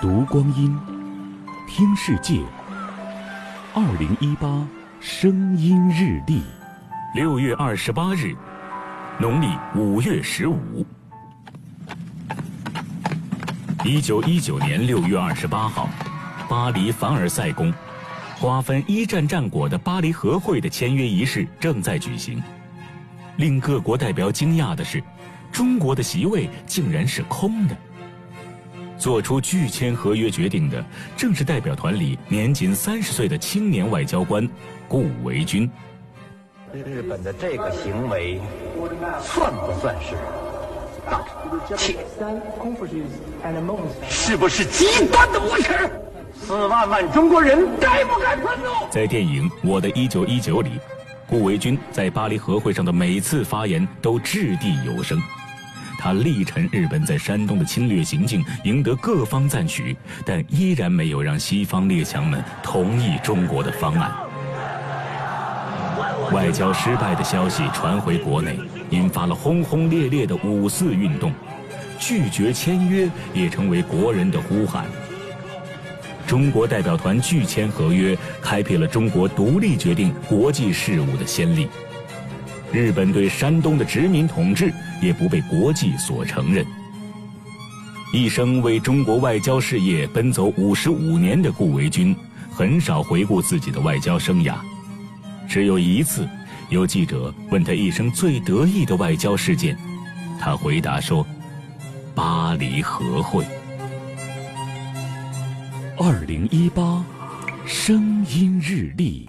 读光阴，听世界。二零一八声音日历，六月二十八日，农历五月十五。一九一九年六月二十八号，巴黎凡尔赛宫，瓜分一战战果的巴黎和会的签约仪式正在举行。令各国代表惊讶的是，中国的席位竟然是空的。做出拒签合约决定的，正是代表团里年仅三十岁的青年外交官顾维钧。日本的这个行为，算不算是？是不是极端的无耻？四万万中国人该不该愤怒？在电影《我的一九一九》里，顾维钧在巴黎和会上的每次发言都掷地有声。他力陈日本在山东的侵略行径，赢得各方赞许，但依然没有让西方列强们同意中国的方案。外交失败的消息传回国内，引发了轰轰烈烈的五四运动，拒绝签约也成为国人的呼喊。中国代表团拒签合约，开辟了中国独立决定国际事务的先例。日本对山东的殖民统治也不被国际所承认。一生为中国外交事业奔走五十五年的顾维钧，很少回顾自己的外交生涯。只有一次，有记者问他一生最得意的外交事件，他回答说：“巴黎和会。”二零一八，声音日历。